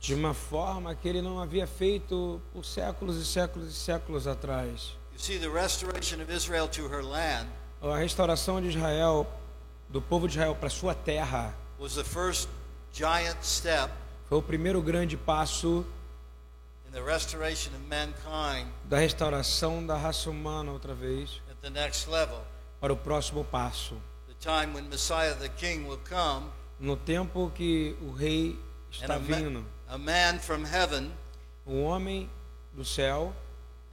de uma forma que ele não havia feito por séculos e séculos e séculos atrás. You see, the restoration of Israel to her land A restauração de Israel, do povo de Israel para sua terra, was the first giant step foi o primeiro grande passo in the restoration of mankind da restauração da raça humana outra vez at the next level. para o próximo passo. No tempo que o rei está vindo, a man from heaven, o homem do céu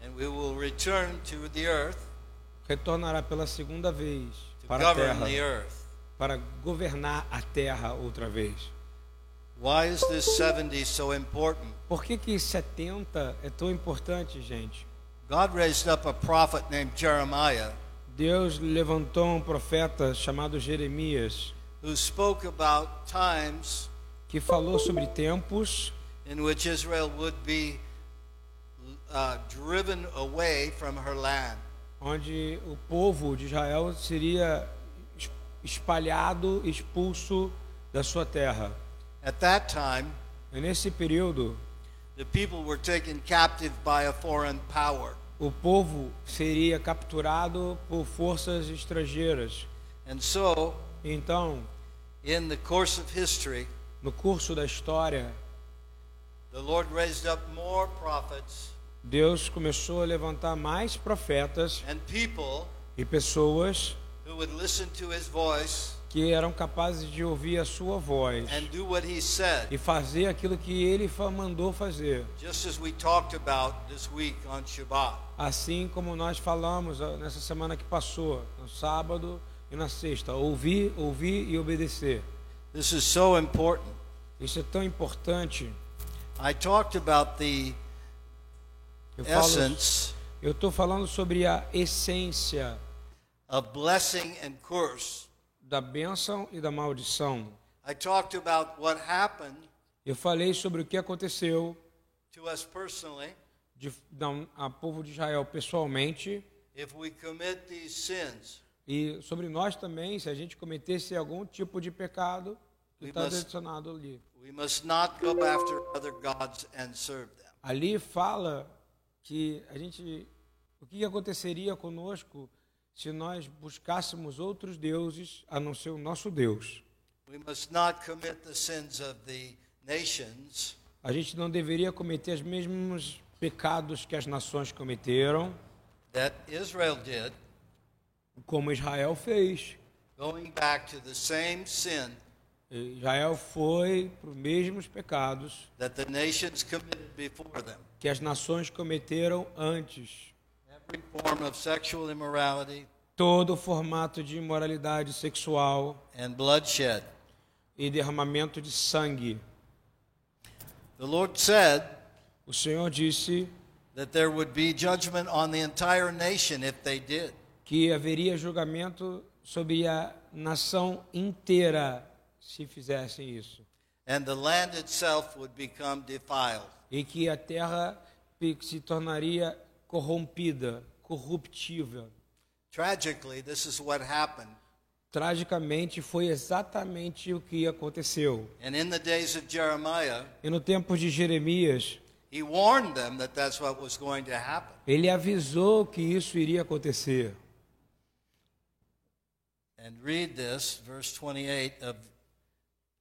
and we will return to the earth retornará pela segunda vez para a terra, the earth. para governar a terra outra vez. Why is this 70 so important? Por que que 70 é tão importante, gente? God raised up a prophet named Jeremiah Deus levantou um profeta chamado Jeremias who spoke about times que falou sobre tempos in which Israel would be uh, driven away from her land. onde o povo de Israel seria es- espalhado, expulso da sua terra. At that time, E nesse período, the people were taken captive by a foreign power. o povo seria capturado por forças estrangeiras. And so, Então, in the course of history, no curso da história, the Lord raised up more prophets Deus começou a levantar mais profetas and people e pessoas who would listen to his voice que eram capazes de ouvir a sua voz and do what he said, e fazer aquilo que ele mandou fazer. just as we talked about this week on Shabbat. Assim como nós falamos ó, nessa semana que passou, no sábado e na sexta, ouvir, ouvir e obedecer. This is so important. Isso é tão importante. I talked about the Eu falo, essence eu estou falando sobre a essência of blessing and curse. da bênção e da maldição. I talked about what happened Eu falei sobre o que aconteceu to us personally de, da, a povo de Israel pessoalmente if we commit these sins. E sobre nós também, se a gente cometesse algum tipo de pecado que está adicionado ali. We must not go after other gods and serve them. Ali fala que a gente, o que aconteceria conosco se nós buscássemos outros deuses a não ser o nosso Deus. We must not commit the sins of the nations A gente não deveria cometer os mesmos pecados que as nações cometeram, that Israel did, como Israel fez. going back to the same sin Israel foi para os mesmos pecados that the nations committed before them. que as nações cometeram antes. Every form of sexual immorality Todo formato de imoralidade sexual and bloodshed. e derramamento de sangue. The Lord said O Senhor disse that there would be judgment on the entire nation if they did. Que haveria julgamento sobre a nação inteira se fizessem isso. And the land itself would become defiled. E que a terra se tornaria corrompida, corruptível. Tragically, this is what happened. Tragicamente, foi exatamente o que aconteceu. And in the days of Jeremiah, E no tempo de Jeremias, he warned them that that's what was going to happen. ele avisou que isso iria acontecer. And read this, verse 28 of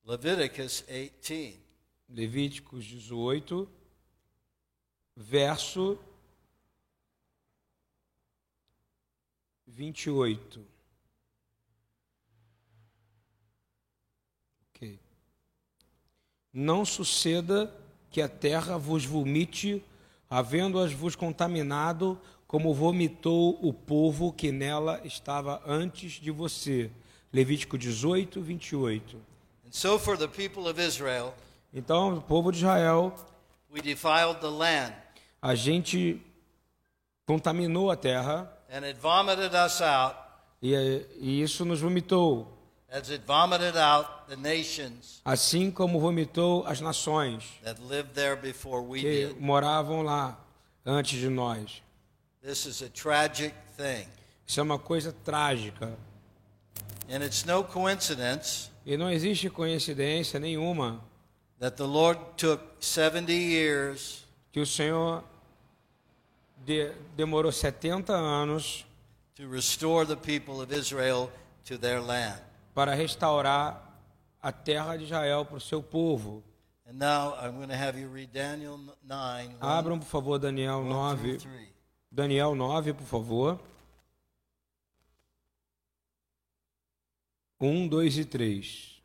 Leviticus 18. Levíticos 18, verso 28. Ok. Não suceda que a terra vos vomite, havendo-as vos contaminado, como vomitou o povo que nela estava antes de você. Levítico 18, 28. And so for the people of Israel, Então, o povo de Israel, we defiled the land, a gente contaminou a terra and it vomited us out e, e isso nos vomitou, as it vomited out the nations assim como vomitou as nações that lived there before we que did. moravam lá antes de nós. This is a tragic thing. Isso é uma coisa trágica. And it's no coincidence E não existe coincidência nenhuma that the Lord took 70 years que o Senhor de- demorou 70 anos to restore the people of Israel to their land. para restaurar a terra de Israel para o seu povo. And now I'm going to have you read Daniel 9, 1 Abram, por favor, Daniel 9. Through 3. Daniel 9, por favor. 1, 2 e 3.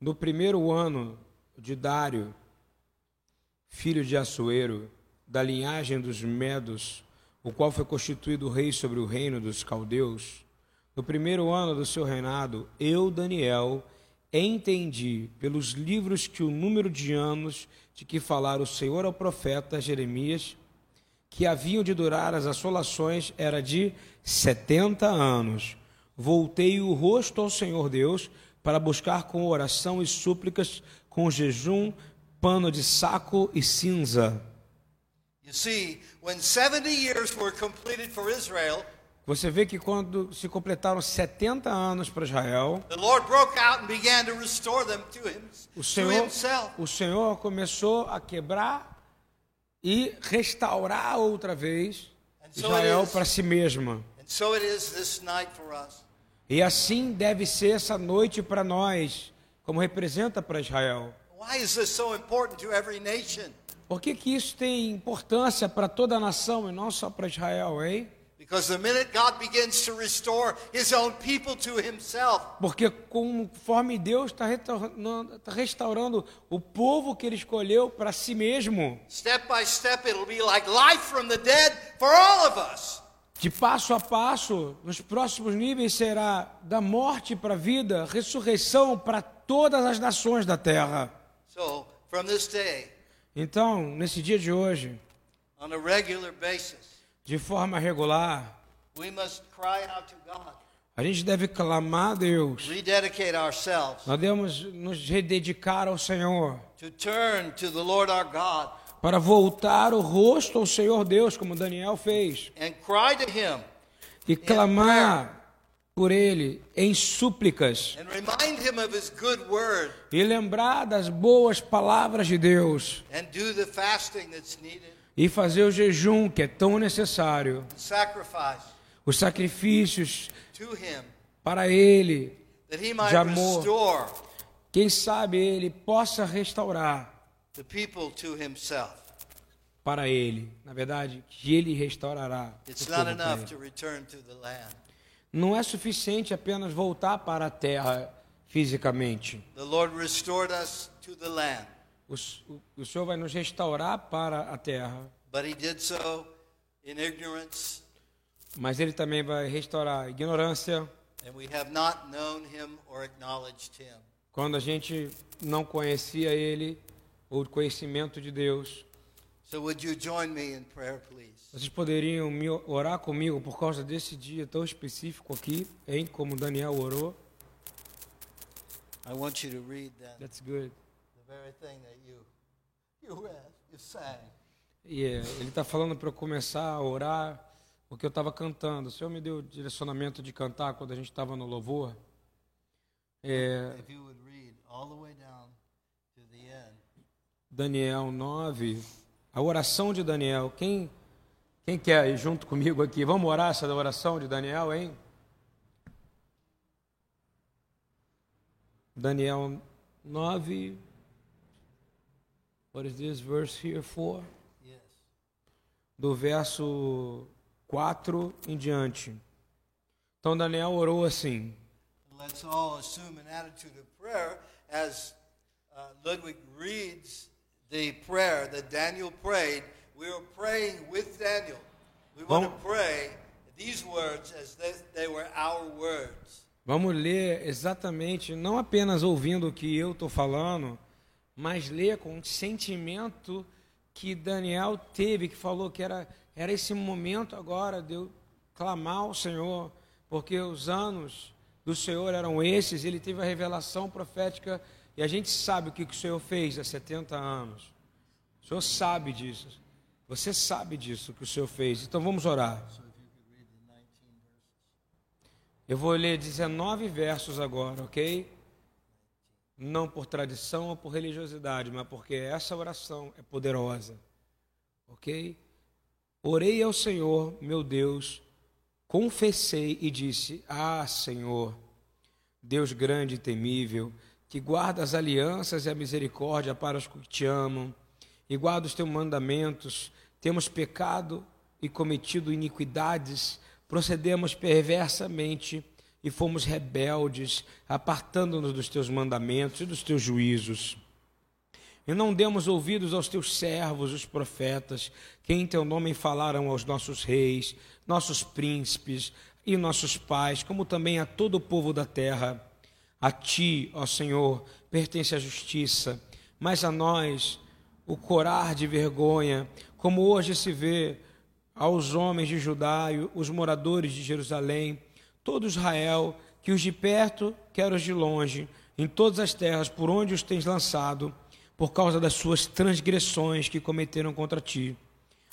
No primeiro ano de Dário, filho de Assuero, da linhagem dos Medos, o qual foi constituído rei sobre o reino dos caldeus, no primeiro ano do seu reinado, eu, Daniel, entendi pelos livros que o número de anos de que falara o Senhor ao profeta Jeremias, que haviam de durar as assolações era de setenta anos. Voltei o rosto ao Senhor Deus para buscar com oração e súplicas, com jejum, pano de saco e cinza. You see, when 70 years were completed for Israel, Você vê que quando se completaram 70 anos para Israel, o Senhor, o Senhor começou a quebrar e restaurar outra vez Israel para si mesma. E assim deve ser essa noite para nós, como representa para Israel. Por que, que isso tem importância para toda a nação e não só para Israel, hein? Because the minute God begins to restore His own people to Himself, Porque conforme Deus está tá restaurando o povo que Ele escolheu para si mesmo, step by step, it'll be like life from the dead for all of us. de passo a passo, nos próximos níveis será da morte para a vida, ressurreição para todas as nações da terra. So, from this day, Então, nesse dia de hoje, on a regular basis, de forma regular, we must cry out to God, a gente deve clamar a Deus. Nós devemos nos rededicar ao Senhor. to turn to the Lord our God para voltar o rosto ao Senhor Deus, como Daniel fez, and cry to Him e clamar por Ele em súplicas. and remind Him of His good word e lembrar das boas palavras de Deus e fazer o jejum que é tão necessário, os sacrifícios para Ele, De amor. quem sabe Ele possa restaurar the people to Himself. para Ele, na verdade, que Ele restaurará. o It's povo not para enough ele. to return to the land. Não é suficiente apenas voltar para a terra fisicamente. The Lord restored us to the land, O, o- o Senhor vai nos restaurar para a terra, but He did so in ignorance, mas Ele também vai restaurar a ignorância and we have not known Him or acknowledged Him. quando a gente não conhecia Ele ou o conhecimento de Deus. So, would you join me in prayer, please? Vocês poderiam orar comigo por causa desse dia tão específico aqui, hein? Como Daniel orou. I want you to read then That's good. The very thing that you you read, you sang. E é, ele está falando para eu começar a orar porque eu estava cantando. O Senhor me deu o direcionamento de cantar quando a gente estava no louvor. É. Daniel 9, a oração de Daniel. Quem, quem quer ir junto comigo aqui? Vamos orar essa oração de Daniel, hein? Daniel 9. What is this verse here for? Yes. Do verso 4 em diante. Então Daniel orou assim: Let's all assume an attitude of prayer as uh, Ludwig reads the prayer that Daniel prayed. We are praying with Daniel. We want to Vamos- pray these words as they, they were our words. Vamos ler exatamente, não apenas ouvindo o que eu estou falando, mas ler com o sentimento que Daniel teve, que falou que era, era esse momento agora de eu clamar ao Senhor, porque os anos do Senhor eram esses, ele teve a revelação profética e a gente sabe o que, que o Senhor fez há 70 anos. O Senhor sabe disso. Você sabe disso que o Senhor fez. Então vamos orar. Eu vou ler 19 versos agora, ok? Não por tradição ou por religiosidade, mas porque essa oração é poderosa, ok? Orei ao Senhor, meu Deus, confessei e disse: Ah, Senhor, Deus grande e temível, que guarda as alianças e a misericórdia para os que te amam, e guarda os teus mandamentos, temos pecado e cometido iniquidades, procedemos perversamente e fomos rebeldes, apartando-nos dos teus mandamentos e dos teus juízos. E não demos ouvidos aos teus servos, os profetas, que em teu nome falaram aos nossos reis, nossos príncipes e nossos pais, como também a todo o povo da terra. A ti, ó Senhor, pertence a justiça, mas a nós o corar de vergonha, como hoje se vê aos homens de Judá os moradores de Jerusalém, todo Israel, que os de perto, quer os de longe, em todas as terras por onde os tens lançado, por causa das suas transgressões que cometeram contra ti.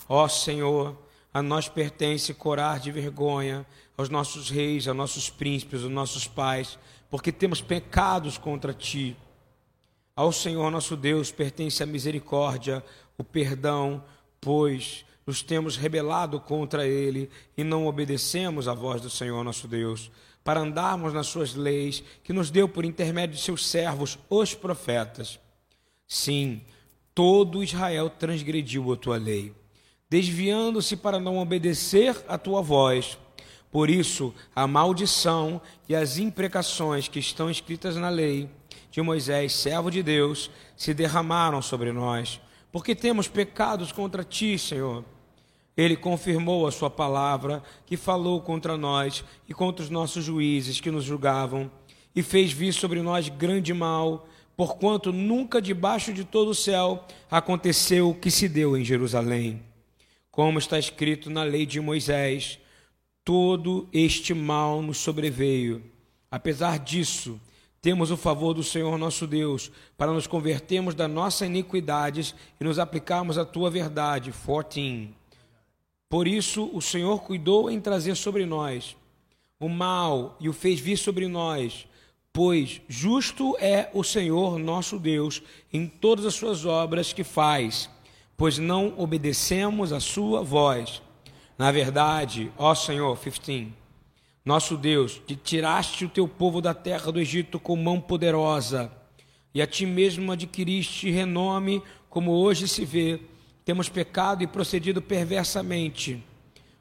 Ó Senhor, a nós pertence corar de vergonha aos nossos reis, aos nossos príncipes, aos nossos pais, porque temos pecados contra ti. Ao Senhor nosso Deus pertence a misericórdia, o perdão, pois nos temos rebelado contra ele e não obedecemos à voz do Senhor nosso Deus, para andarmos nas suas leis, que nos deu por intermédio de seus servos, os profetas. Sim, todo Israel transgrediu a tua lei, desviando-se para não obedecer à tua voz. Por isso, a maldição e as imprecações que estão escritas na lei de Moisés, servo de Deus, se derramaram sobre nós porque temos pecados contra ti, Senhor. Ele confirmou a sua palavra, que falou contra nós e contra os nossos juízes que nos julgavam, e fez vir sobre nós grande mal, porquanto nunca debaixo de todo o céu aconteceu o que se deu em Jerusalém. Como está escrito na lei de Moisés, todo este mal nos sobreveio. Apesar disso, temos o favor do Senhor nosso Deus, para nos convertermos das nossas iniquidades e nos aplicarmos à tua verdade. 14. Por isso o Senhor cuidou em trazer sobre nós o mal e o fez vir sobre nós, pois justo é o Senhor nosso Deus em todas as suas obras que faz, pois não obedecemos a sua voz. Na verdade, ó Senhor, 15 nosso Deus, que tiraste o teu povo da terra do Egito com mão poderosa, e a ti mesmo adquiriste renome, como hoje se vê, temos pecado e procedido perversamente.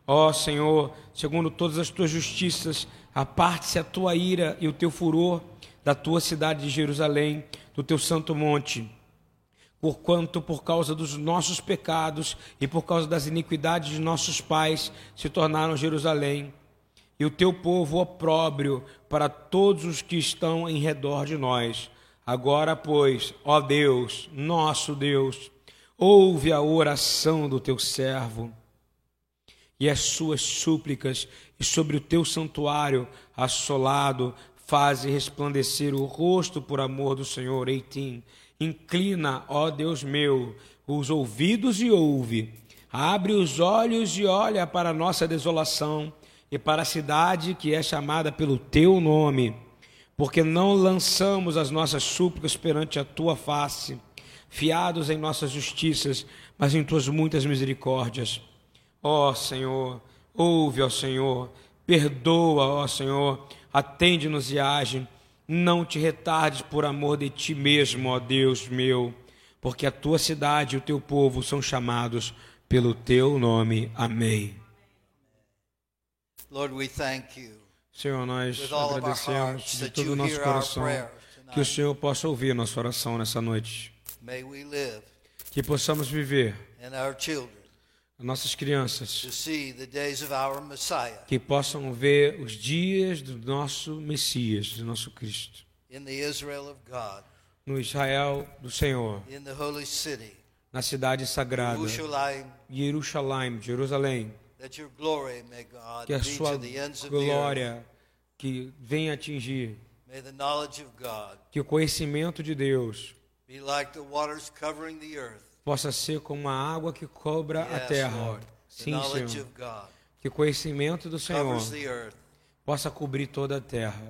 Ó Senhor, segundo todas as tuas justiças, aparte-se a tua ira e o teu furor da tua cidade de Jerusalém, do teu santo monte. Porquanto, por causa dos nossos pecados e por causa das iniquidades de nossos pais, se tornaram Jerusalém e o teu povo opróbrio para todos os que estão em redor de nós. Agora, pois, ó Deus, nosso Deus, ouve a oração do teu servo e as suas súplicas, e sobre o teu santuário assolado, faze resplandecer o rosto por amor do Senhor. Eitim, inclina, ó Deus meu, os ouvidos e ouve. Abre os olhos e olha para a nossa desolação e para a cidade que é chamada pelo teu nome, porque não lançamos as nossas súplicas perante a tua face, fiados em nossas justiças, mas em tuas muitas misericórdias. Ó Senhor, ouve, ó Senhor, perdoa, ó Senhor, atende-nos e age. Não te retardes por amor de ti mesmo, ó Deus meu, porque a tua cidade e o teu povo são chamados pelo teu nome. Amém. Lord, we thank you. Senhor, nós agradecemos de todo o nosso coração que o Senhor possa ouvir nossa oração nessa noite. Que possamos viver nossas crianças que possam ver os dias do nosso Messias, do nosso Cristo. No Israel do Senhor, na cidade sagrada, Jerusalém, Jerusalém que a sua glória que venha atingir, que o conhecimento de Deus possa ser como a água que cobra a terra. Sim, Senhor. of God Que o conhecimento do Senhor possa cobrir toda a terra,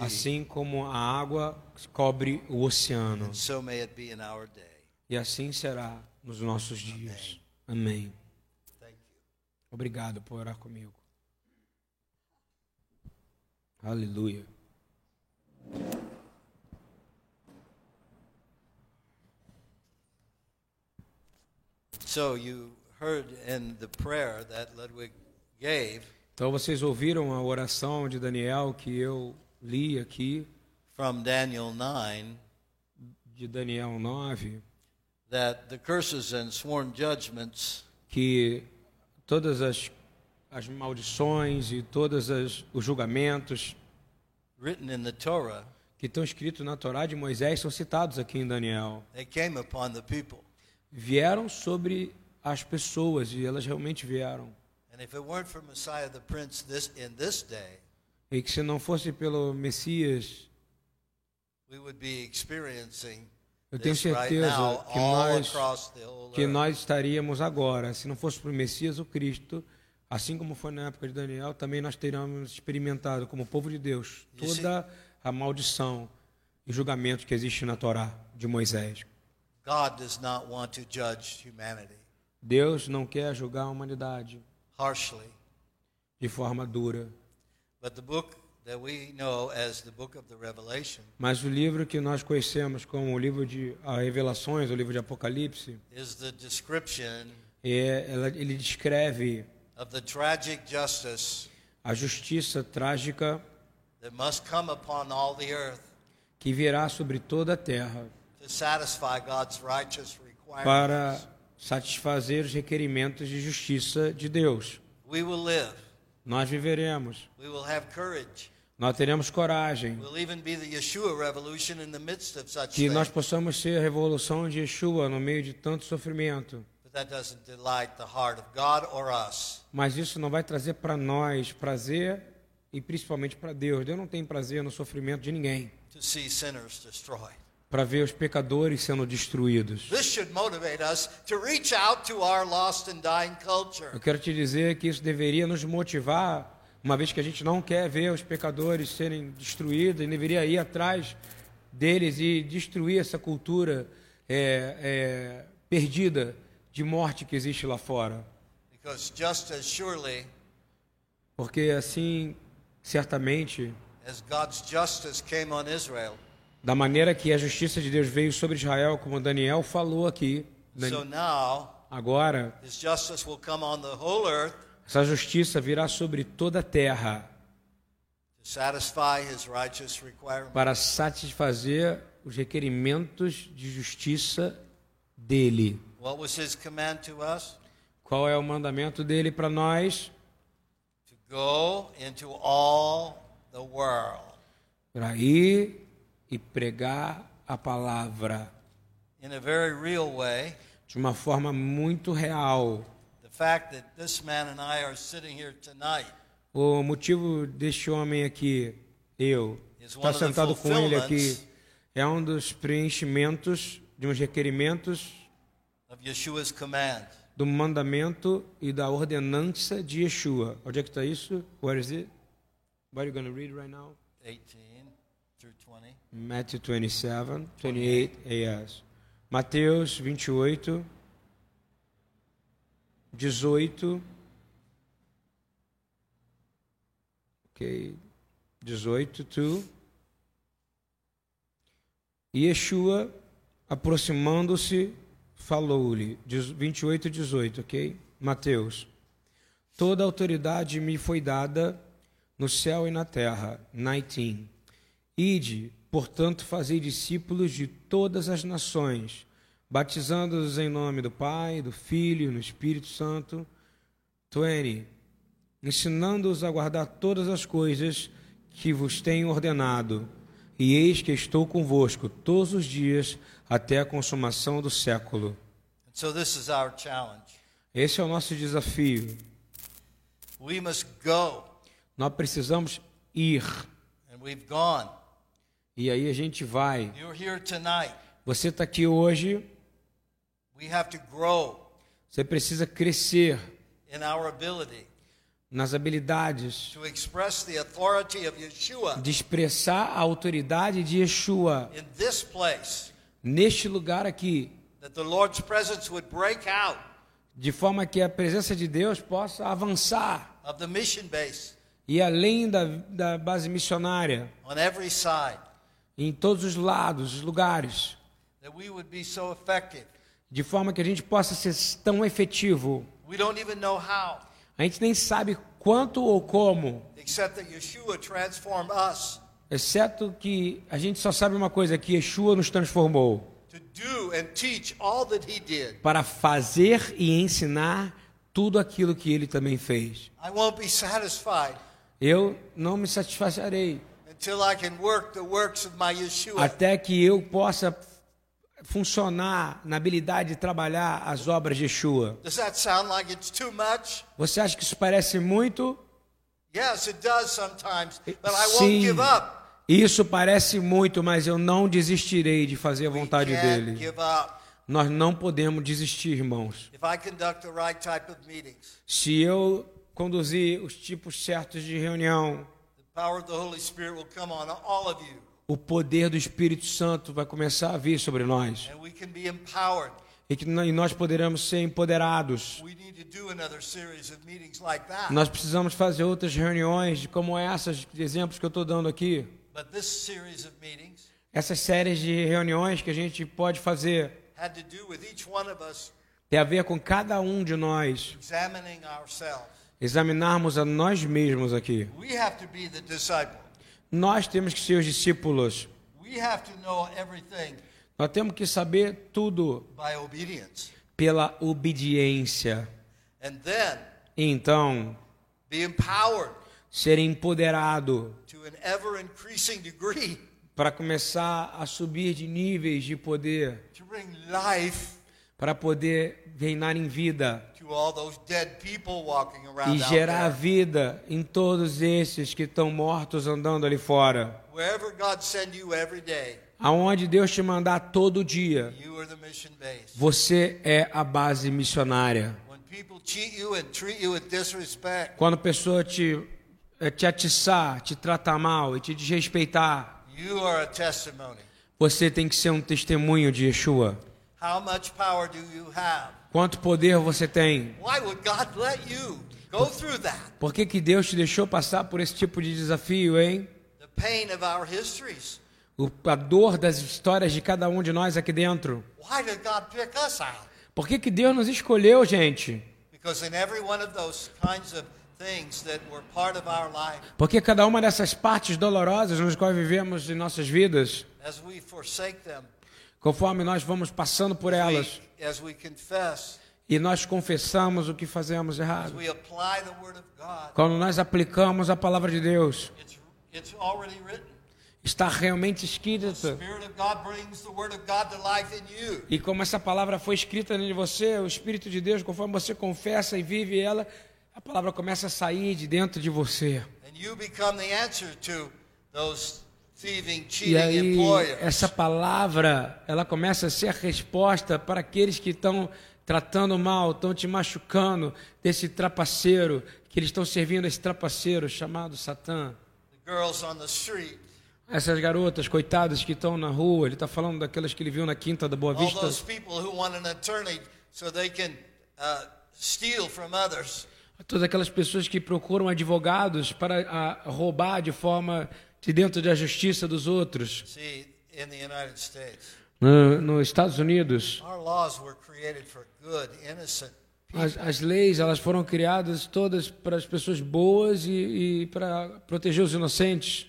assim como a água cobre o oceano. E assim será nos nossos dias. Amém. Obrigado por orar comigo. Aleluia. So you heard in the prayer that Ludwig gave Então vocês ouviram a oração de Daniel que eu li aqui, from Daniel 9 de Daniel 9, that the curses and sworn judgments que todas as, as maldições e todos as, os julgamentos written in the Torah que estão escritos na Torá de Moisés são citados aqui em Daniel. they came upon the people. Vieram sobre as pessoas e elas realmente vieram. E que se não fosse pelo Messias, eu tenho certeza que nós que nós estaríamos agora, se não fosse para o Messias, o Cristo, assim como foi na época de Daniel, também nós teríamos experimentado como povo de Deus toda a maldição e julgamento que existe na Torá de Moisés. God does not want to judge humanity Deus não quer julgar a humanidade harshly, de forma dura, but the book that we know as the book of the Revelation mas o livro que nós conhecemos como o livro de a Revelações, o livro de Apocalipse, is the description é, ela, ele descreve of the tragic justice a justiça trágica that must come upon all the earth. que virá sobre toda a terra to satisfy God's righteous requirements. para satisfazer os requerimentos de justiça de Deus. Nós viveremos, nós teremos coragem, que nós possamos ser a revolução de Yeshua no meio de tanto sofrimento. But that doesn't delight the heart of God or us. Mas isso não vai trazer para nós prazer e principalmente para Deus. Deus não tem prazer no sofrimento de ninguém, para ver os pecadores sendo destruídos. This should motivate us to reach out to our lost and dying culture. Eu quero te dizer que isso deveria nos motivar, uma vez que a gente não quer ver os pecadores serem destruídos, e deveria ir atrás deles e destruir essa cultura é, é, perdida de morte que existe lá fora. Because just as surely Porque assim, certamente, as God's justice came on Israel, da maneira que a justiça de Deus veio sobre Israel, como Daniel falou aqui, Dan- so now agora his justice will come on the whole earth essa justiça virá sobre toda a terra to satisfy his righteous requirements. para satisfazer os requerimentos de justiça dele. What was his command to us? Qual é o mandamento dele para nós? To go into all the world. Para ir e pregar a palavra In a very real way, de uma forma muito real. the fact that this man and I are sitting here tonight O motivo deste homem aqui, eu, estar sentado com ele aqui, é um dos preenchimentos de uns requerimentos do mandamento e da ordenança de Yeshua. Onde é que está isso? Where is it? What are you going to read right now? 18 through 20. Matthew 27, 28, yes. Mateus 28, 18. Ok. 18 to. Yeshua, aproximando-se, falou-lhe. 28 18, ok? Mateus. Toda autoridade me foi dada no céu e na terra. 19. Ide, portanto, fazei discípulos de todas as nações, batizando-os em nome do Pai, do Filho e do Espírito Santo. 20. Ensinando-os a guardar todas as coisas que vos tenho ordenado. E eis que estou convosco todos os dias até a consumação do século. So this is our challenge. Esse é o nosso desafio. We must go, Nós precisamos ir. and we've gone. E aí a gente vai. You're here tonight. Você está aqui hoje Você precisa crescer in our ability nas habilidades to express the authority of Yeshua de expressar a autoridade de Yeshua neste lugar aqui, de forma que a presença de Deus possa avançar e além da, da base missionária, on every side, em todos os lados, os lugares, that we would be so effective. de forma que a gente possa ser tão efetivo. We don't even know how, A gente nem sabe quanto ou como, exceto que a gente só sabe uma coisa, que Yeshua nos transformou para fazer e ensinar tudo aquilo que ele também fez. Eu não me satisfarei até que eu possa funcionar na habilidade de trabalhar as obras de Yeshua. Does that sound like it's too much? Você acha que isso parece muito? Yes, it does sometimes, but I won't Sim. give up. Isso parece muito, mas eu não desistirei de fazer a vontade dele. Nós não podemos desistir, irmãos. Right meetings, Se eu conduzir os tipos certos de reunião, o poder do Espírito Santo vai começar a vir sobre nós. E que nós poderemos ser empoderados. We need to do another series of meetings like that. Nós precisamos fazer outras reuniões como essas exemplos que eu estou dando aqui. But this series of meetings Essas séries de reuniões que a gente pode fazer tem a ver com cada um de nós. Examinarmos a nós mesmos aqui. We have to be the disciple. Nós temos que ser os discípulos. We have to know everything Nós temos que saber tudo pela obediência. And then E então, be empowered ser empoderado to an ever increasing degree para começar a subir de níveis de poder, para poder reinar em vida to all those dead people walking e gerar vida em todos esses que estão mortos andando ali fora. Wherever God send you every day, Aonde Deus te mandar todo dia, você é a base missionária. Quando a pessoa te, eh, te atiçar, te tratar mal e te desrespeitar, você tem que ser um testemunho de Yeshua. How much power do you have? Quanto poder você tem? Why would God let you go through that? Por que, que Deus te deixou passar por esse tipo de desafio, hein? The pain of our histories. O- a dor das histórias de cada um de nós aqui dentro. Why did God pick us out? Por que, que Deus nos escolheu, gente? Because in every one of those kinds of things that were part of our life, Porque cada uma dessas partes dolorosas nas quais vivemos em nossas vidas, as we forsake them, conforme nós vamos passando por elas. e nós confessamos o que fazemos errado, quando nós aplicamos a palavra de Deus, está realmente escrita. E como essa palavra foi escrita em você, o Espírito de Deus, conforme você confessa e vive ela, a palavra começa a sair de dentro de você. And you become the answer to those E aí, essa palavra, ela começa a ser a resposta para aqueles que estão tratando mal, estão te machucando, desse trapaceiro, que eles estão servindo a esse trapaceiro chamado Satã. Essas garotas, coitadas, que estão na rua, ele está falando daquelas que ele viu na quinta da Boa Vista. uh. Todas aquelas pessoas que procuram advogados para a, roubar de forma de dentro da justiça dos outros. No, nos Estados Unidos, our laws were created for good, innocent as, as leis elas foram criadas todas para as pessoas boas e, e para proteger os inocentes.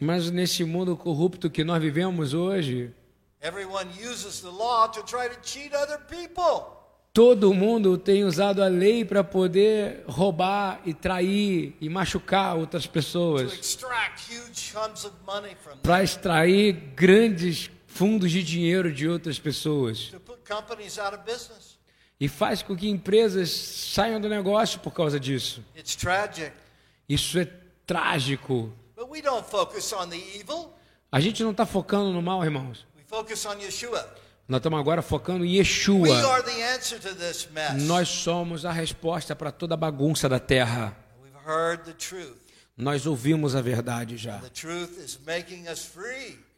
Mas nesse mundo corrupto que nós vivemos hoje, everyone uses the law to try to cheat other people. Todo mundo tem usado a lei para poder roubar e trair e machucar outras pessoas, para extrair grandes fundos de dinheiro de outras pessoas. E faz com que empresas saiam do negócio por causa disso. It's tragic. Isso é trágico. But we don't focus on the evil. A gente não está focando no mal, irmãos. Nós estamos agora focando em Yeshua. Nós somos a resposta para toda a bagunça da terra. Nós ouvimos a verdade já.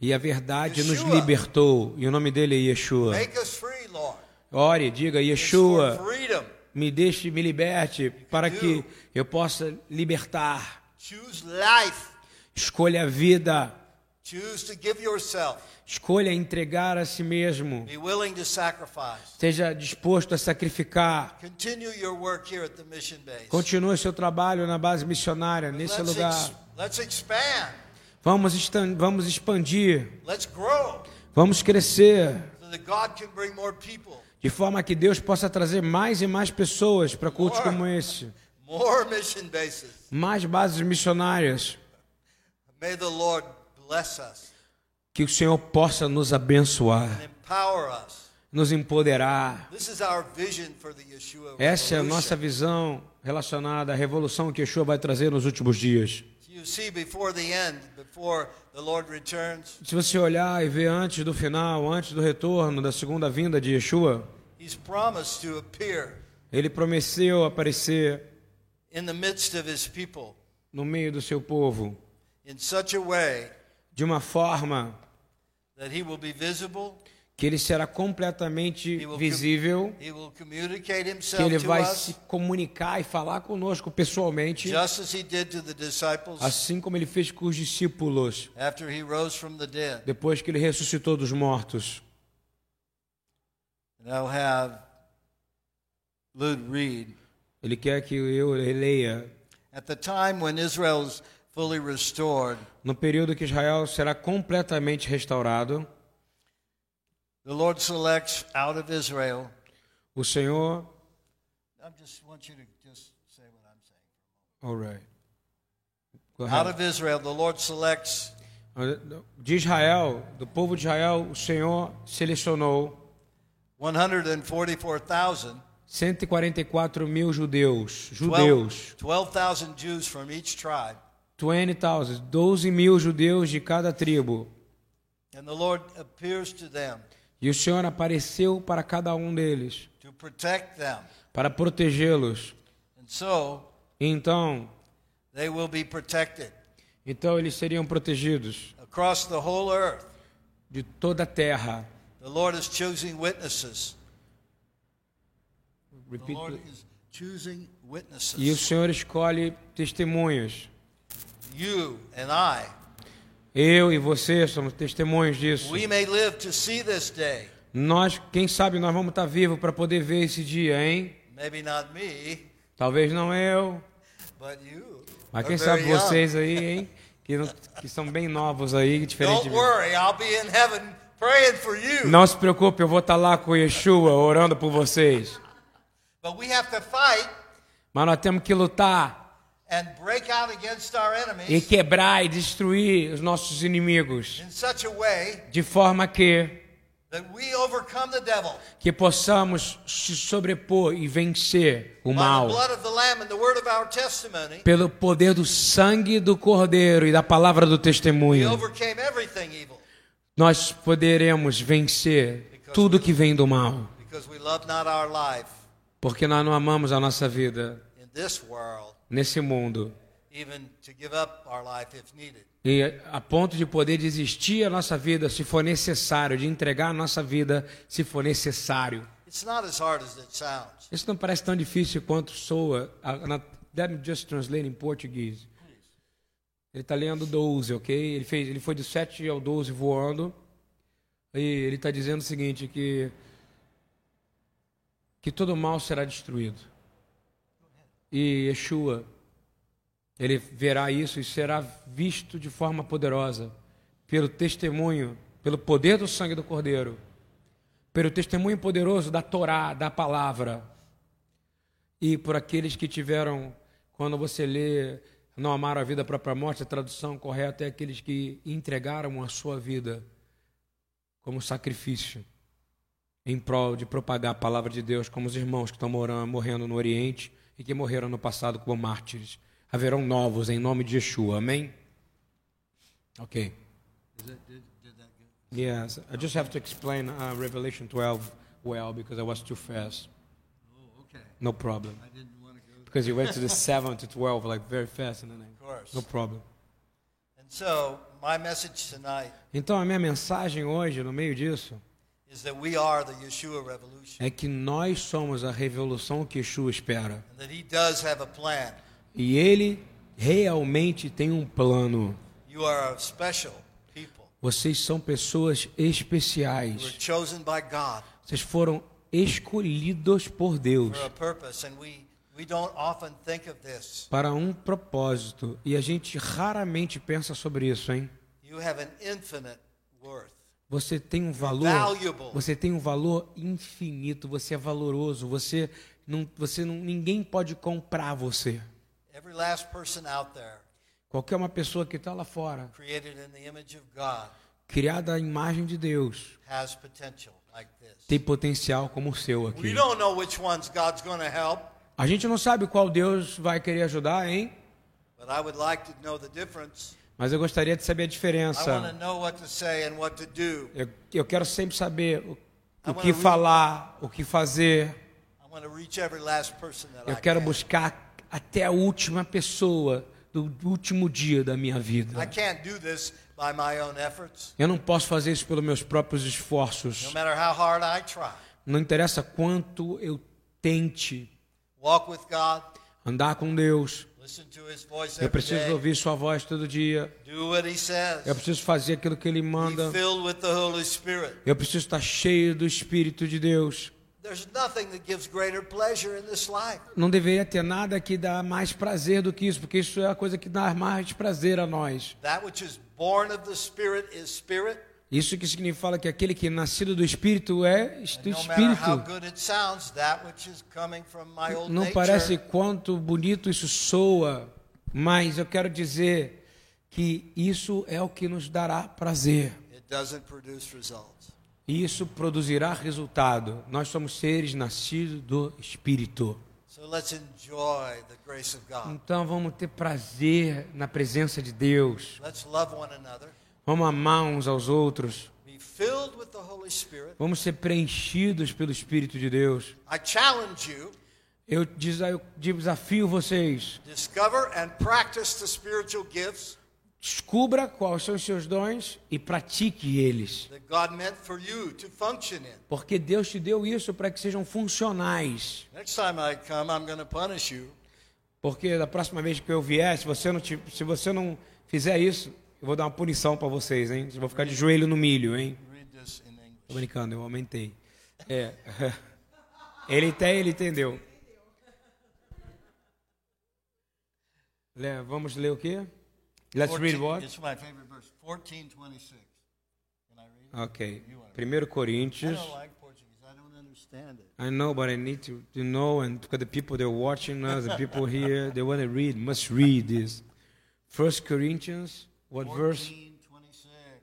E a verdade nos libertou. E o nome dele é Yeshua. Free. Ore, diga Yeshua, me deixe, me liberte para que eu possa libertar. Escolha a vida. Escolha entregar a si mesmo. Be willing to sacrifice. Esteja disposto a sacrificar. Continue seu trabalho na base missionária, nesse lugar. Vamos, vamos expandir. Vamos crescer. De forma que Deus possa trazer mais e mais pessoas para cultos como esse. Mais bases missionárias. May the Lord Que o Senhor possa nos abençoar, nos empoderar. Essa é a nossa visão relacionada à revolução que Yeshua vai trazer nos últimos dias. Se você olhar e ver antes do final, antes do retorno, da segunda vinda de Yeshua, ele prometeu aparecer no meio do seu povo de uma forma that He will be visible, que ele será completamente He will visível, que ele vai se comunicar e falar conosco pessoalmente, just as He did to the disciples assim como ele fez com os discípulos after He rose from the dead. depois que ele ressuscitou dos mortos. Ele quer que eu leia At the time when Israel is fully restored, no período que Israel será completamente restaurado, the Lord selects out of Israel. o Senhor, I just want you to just say what I'm saying. all right. Out of Israel, the Lord selects de Israel, do povo de Israel, o Senhor selecionou 144,000, 144 mil judeus, 12 judeus, 12,000 Jews from each tribe. 20,000, 12 mil judeus de cada tribo. And the Lord appears to them E o Senhor apareceu para cada um deles, to protect them. para protegê-los. So Então, they will be protected então eles seriam protegidos across the whole earth. de toda a terra. The Lord is choosing witnesses. The. Lord is choosing E o witnesses. Senhor escolhe testemunhas. You and I. Eu e você somos testemunhos disso. We may live to see this day. Nós, quem sabe, nós vamos estar vivos para poder ver esse dia, hein? Maybe not me, Talvez não eu, but you. mas are quem very sabe young. vocês aí, hein? Que, não- que são bem novos aí, diferente de Don't mim. worry, I'll be in heaven praying for you. Não se preocupe, eu vou estar lá com Yeshua orando por vocês. But we have to fight Mas nós temos que lutar and break out against our e enemies quebrar e destruir os nossos inimigos, in such a way de forma que that we overcome the devil que possamos se sobrepor e vencer o mal. pelo poder do sangue do Cordeiro e da palavra do We testemunho. Nós poderemos vencer tudo que vem do mal, because we love not our life porque nós não amamos a nossa vida nesse mundo. E a ponto de poder desistir a nossa vida se for necessário, de entregar a nossa vida se for necessário. Isso não parece tão difícil quanto soa. Let me just translate in Portuguese. Ele está lendo 12, ok? Ele, fez, ele foi do 7 ao 12 voando. E ele está dizendo o seguinte, que, que todo mal será destruído. E Yeshua, ele verá isso e será visto de forma poderosa pelo testemunho, pelo poder do sangue do Cordeiro, pelo testemunho poderoso da Torá, da palavra, e por aqueles que tiveram, quando você lê, não amaram a vida para a morte, a tradução correta é aqueles que entregaram a sua vida como sacrifício em prol de propagar a palavra de Deus, como os irmãos que estão morando, morrendo no Oriente e que morreram no passado como mártires. Haverão novos em nome de Yeshua, amém? Ok. Yes, I just have to explain uh, Revelation 12 well because I was too fast. Oh, okay. No problem. I didn't want to go. Because you went to the 7 to 12 like very fast and then Of course. No problem. And so, my message tonight Então a minha mensagem hoje, no meio disso, is that we are the Yeshua revolution é que nós somos a revolução que Yeshua espera. and that He does have a plan. E ele realmente tem um plano. You are a special people. Vocês são pessoas especiais. chosen by God Vocês foram escolhidos por Deus for a purpose, and we, we don't often think of this. para um propósito. E a gente raramente pensa sobre isso, hein? Você tem um valor, Valuable. você tem um valor infinito, você é valoroso, você não, você não, ninguém pode comprar você. Every last person out there Qualquer uma pessoa que está lá fora, created in the image of God criada à imagem de Deus, has potential like this. tem potencial como o seu We aqui. don't know which ones God's going to help, A gente não sabe qual Deus vai querer ajudar, hein? but I would like to know the difference. Mas eu gostaria de saber a diferença. Eu, eu quero sempre saber o, o que falar, o que fazer. Eu quero buscar até a última pessoa do último dia da minha vida. Eu não posso fazer isso pelos meus próprios esforços. Não interessa quanto eu tente andar com Deus. Eu preciso ouvir sua voz todo dia. do what He says, Eu preciso fazer aquilo que Ele manda. Eu preciso estar cheio do Espírito de Deus. There's nothing that gives greater pleasure in this life. Não deveria ter nada que dá mais prazer do que isso, porque isso é a coisa que dá mais prazer a nós. That which is born of the Spirit is spirit. Isso que significa que aquele que é nascido do Espírito é do Espírito. Não parece quanto bonito isso soa, mas eu quero dizer que isso é o que nos dará prazer. it doesn't produce results. Isso produzirá resultado. Nós somos seres nascidos do Espírito. So let's enjoy the grace of God. Então vamos ter prazer na presença de Deus. Let's love one another. Vamos amar uns aos outros. Vamos ser preenchidos pelo Espírito de Deus. Eu desa- eu desafio vocês. Descubra quais são os seus dons e pratique eles. Porque Deus te deu isso para que sejam funcionais. Porque da próxima vez que eu vier, se você não, te- se você não fizer isso, eu vou dar uma punição para vocês, hein? Vocês vão ficar de joelho no milho, hein? Read. Tô brincando, eu aumentei. É. Ele até ele entendeu. Vamos ler o quê? Let's read 14 what? It's my favorite verse. 1426. Can I read it? Ok. You wanna- 1 I Coríntios. don't like Portuguese. I don't understand it. I know, but I need to, to know, and because the people they're watching us, the people here, they want to read, must read this. First Corinthians, what verse? 1426.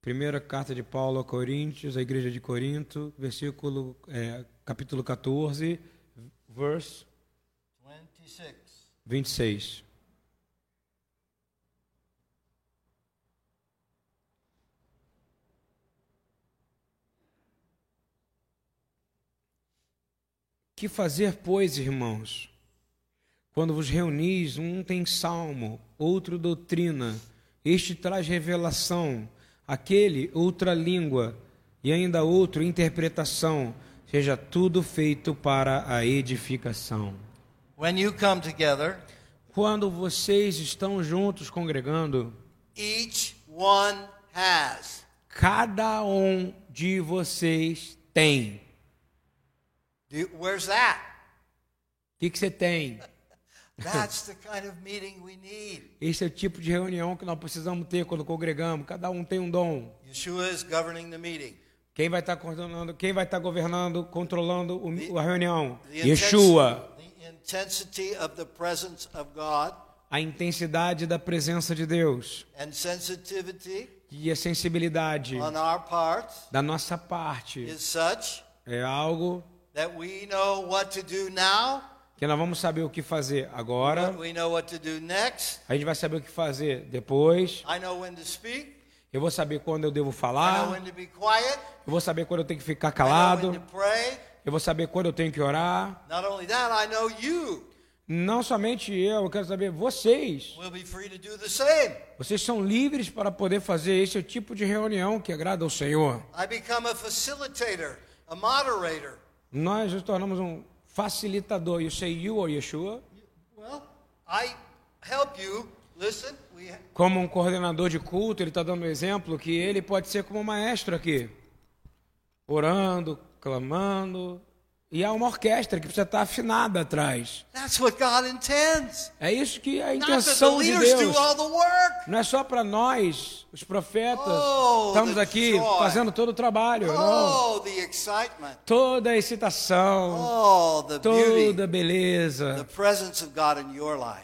Primeira carta de Paulo a Coríntios, a igreja de Corinto, versículo, é, capítulo 14, verse 26. 26. Que fazer, pois, irmãos? Quando vos reunis, um tem salmo, outro doutrina, este traz revelação, aquele outra língua, e ainda outro interpretação, seja tudo feito para a edificação. When you come together, Quando vocês estão juntos congregando, each one has. cada um de vocês tem. Do- Where's that? O que, que você tem? Esse é o tipo de reunião que nós precisamos ter quando congregamos. Cada um tem um dom. Yeshua is governing the meeting. Quem vai estar coordenando, quem vai estar governando, controlando o- a reunião? The, Yeshua. the intensity of the presence of God A intensidade da presença de Deus and sensitivity e a sensibilidade on our part da nossa parte is such é algo that we know what to do now, que nós vamos saber o que fazer agora. we know what to do next. A gente vai saber o que fazer depois. I know when to speak, Eu vou saber quando eu devo I know falar. when to be quiet. Eu vou saber quando eu tenho que ficar calado. Eu vou saber quando eu tenho que orar. Not only that, I know you Não somente eu, eu quero saber vocês. will be free to do the same. Vocês são livres para poder fazer esse tipo de reunião que agrada ao Senhor. I become a facilitator, a moderator. Nós nos tornamos um facilitador. You say you or Yeshua? Well, I help you. Listen, we Como um coordenador de culto, ele está dando um exemplo que ele pode ser como um maestro aqui. Orando, clamando. E há uma orquestra que precisa estar afinada atrás. that's what God intends. É isso que é a intenção de Deus. Não é só para nós, os profetas, Oh, estamos aqui joy. fazendo todo o trabalho. Não. Oh, the excitement. Toda a excitação, Oh, toda a beleza.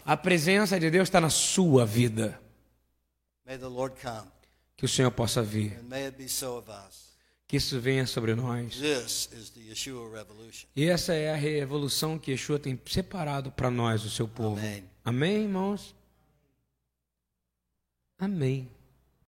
A presença de Deus está na sua vida. May the Lord come, Que o Senhor possa vir. and may it be so of us. Que isso venha sobre nós. E essa é a revolução que Yeshua tem separado para nós, o seu povo. Amém. Amém, irmãos? Amém.